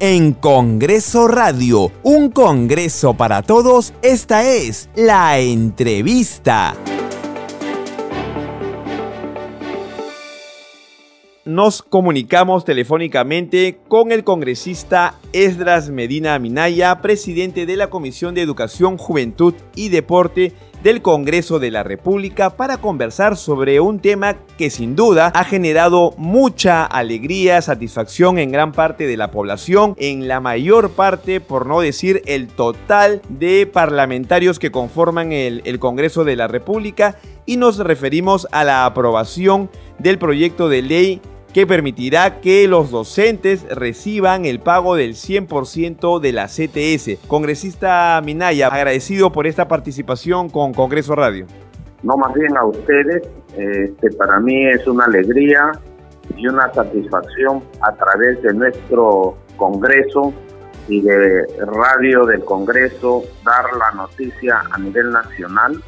en Congreso Radio, un Congreso para todos, esta es la entrevista. Nos comunicamos telefónicamente con el congresista Esdras Medina Minaya, presidente de la Comisión de Educación, Juventud y Deporte del Congreso de la República para conversar sobre un tema que sin duda ha generado mucha alegría, satisfacción en gran parte de la población, en la mayor parte, por no decir el total de parlamentarios que conforman el, el Congreso de la República. Y nos referimos a la aprobación del proyecto de ley que permitirá que los docentes reciban el pago del 100% de la CTS. Congresista Minaya, agradecido por esta participación con Congreso Radio. No, más bien a ustedes, este, para mí es una alegría y una satisfacción a través de nuestro Congreso y de Radio del Congreso dar la noticia a nivel nacional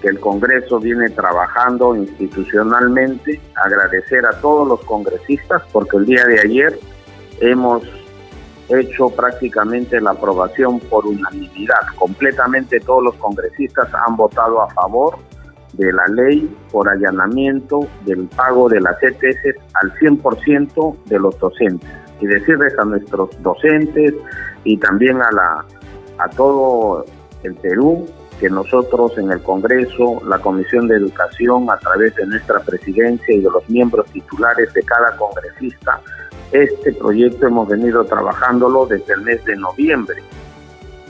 que el Congreso viene trabajando institucionalmente, agradecer a todos los congresistas porque el día de ayer hemos hecho prácticamente la aprobación por unanimidad. Completamente todos los congresistas han votado a favor de la ley por allanamiento del pago de las ETS al 100% de los docentes. Y decirles a nuestros docentes y también a, la, a todo el Perú que nosotros en el Congreso, la Comisión de Educación, a través de nuestra presidencia y de los miembros titulares de cada congresista, este proyecto hemos venido trabajándolo desde el mes de noviembre.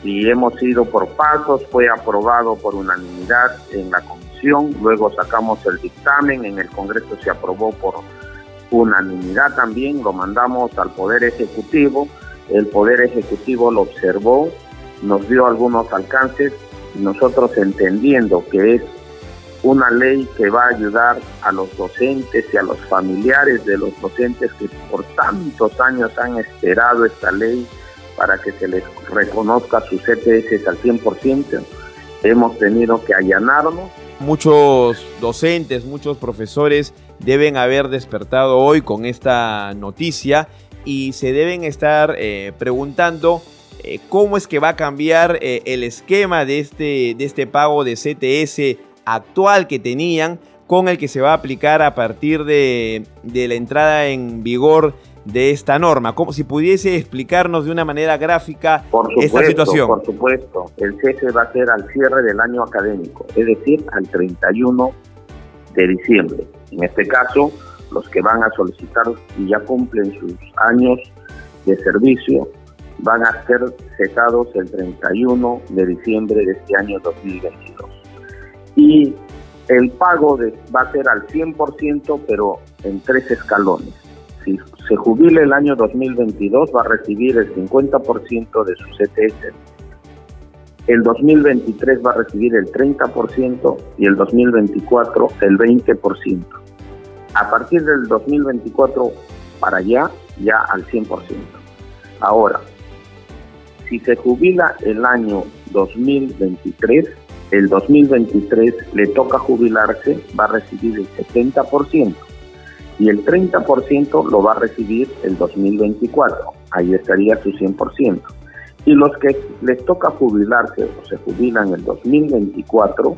Y hemos ido por pasos, fue aprobado por unanimidad en la comisión, luego sacamos el dictamen, en el Congreso se aprobó por unanimidad también, lo mandamos al Poder Ejecutivo, el Poder Ejecutivo lo observó, nos dio algunos alcances nosotros entendiendo que es una ley que va a ayudar a los docentes y a los familiares de los docentes que por tantos años han esperado esta ley para que se les reconozca sus ETS al 100%. Hemos tenido que allanarnos. Muchos docentes, muchos profesores deben haber despertado hoy con esta noticia y se deben estar eh, preguntando eh, cómo es que va a cambiar eh, el esquema de este, de este pago de CTS actual que tenían con el que se va a aplicar a partir de, la entrada en vigor de esta norma. Como si pudiese explicarnos de una manera gráfica esta situación. Por supuesto, el cese va a ser al cierre del año académico, es decir, al 31 de diciembre. En este caso, los que van a solicitar y ya cumplen sus años de servicio van a ser cesados el 31 de diciembre de este año 2022. Y el pago de, va a ser al 100%, pero en tres escalones. Si se jubile el año 2022, va a recibir el 50% de sus ETS. El 2023 va a recibir el 30% y el 2024 el 20%. A partir del 2024 para allá, ya al 100%. Ahora, si se jubila el año 2023, el 2023 le toca jubilarse, va a recibir el 70% y el 30% lo va a recibir el 2024, ahí estaría su 100%. Y los que les toca jubilarse o se jubilan el 2024,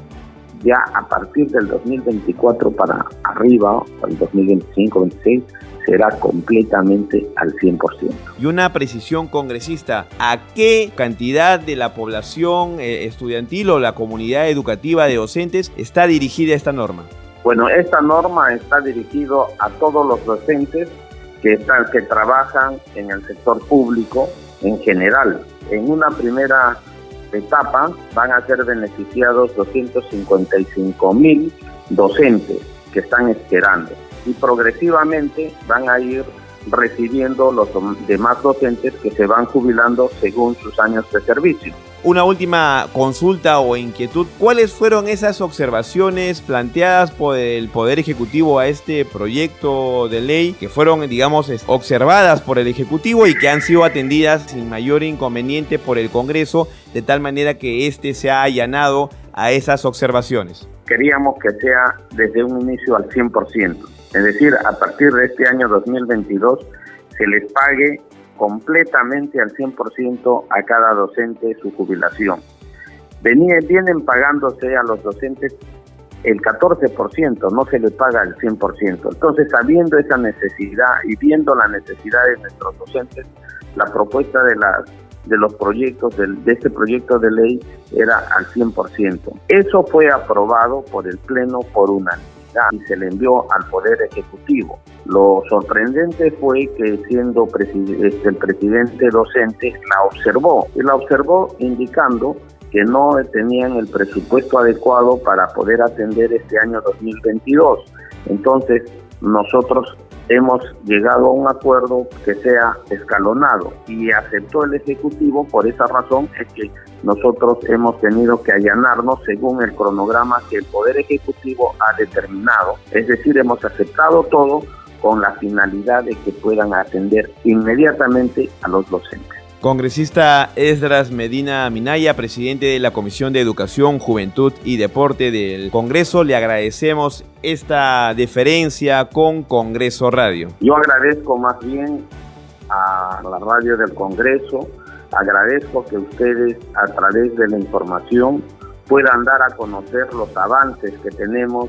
ya a partir del 2024 para arriba, para el 2025, 26, será completamente al 100%. Y una precisión congresista, ¿a qué cantidad de la población eh, estudiantil o la comunidad educativa de docentes está dirigida esta norma? Bueno, esta norma está dirigida a todos los docentes que, están, que trabajan en el sector público en general. En una primera etapa van a ser beneficiados 255 mil docentes que están esperando y progresivamente van a ir recibiendo los demás docentes que se van jubilando según sus años de servicio. Una última consulta o inquietud, ¿cuáles fueron esas observaciones planteadas por el Poder Ejecutivo a este proyecto de ley que fueron, digamos, observadas por el Ejecutivo y que han sido atendidas sin mayor inconveniente por el Congreso, de tal manera que éste se ha allanado a esas observaciones? Queríamos que sea desde un inicio al 100%, es decir, a partir de este año 2022 se les pague completamente al 100% a cada docente su jubilación. Venían, vienen pagándose a los docentes el 14%, no se le paga el 100%. Entonces, sabiendo esa necesidad y viendo la necesidad de nuestros docentes, la propuesta de las de los proyectos de este proyecto de ley era al 100%. Eso fue aprobado por el pleno por unanimidad y se le envió al Poder Ejecutivo. Lo sorprendente fue que siendo este, el presidente docente la observó y la observó indicando que no tenían el presupuesto adecuado para poder atender este año 2022. Entonces, nosotros hemos llegado a un acuerdo que sea escalonado y aceptó el Ejecutivo, por esa razón es que nosotros hemos tenido que allanarnos según el cronograma que el Poder Ejecutivo ha determinado, es decir, hemos aceptado todo con la finalidad de que puedan atender inmediatamente a los docentes. Congresista Esdras Medina Minaya, presidente de la Comisión de Educación, Juventud y Deporte del Congreso, le agradecemos esta deferencia con Congreso Radio. Yo agradezco más bien a la radio del Congreso, agradezco que ustedes a través de la información puedan dar a conocer los avances que tenemos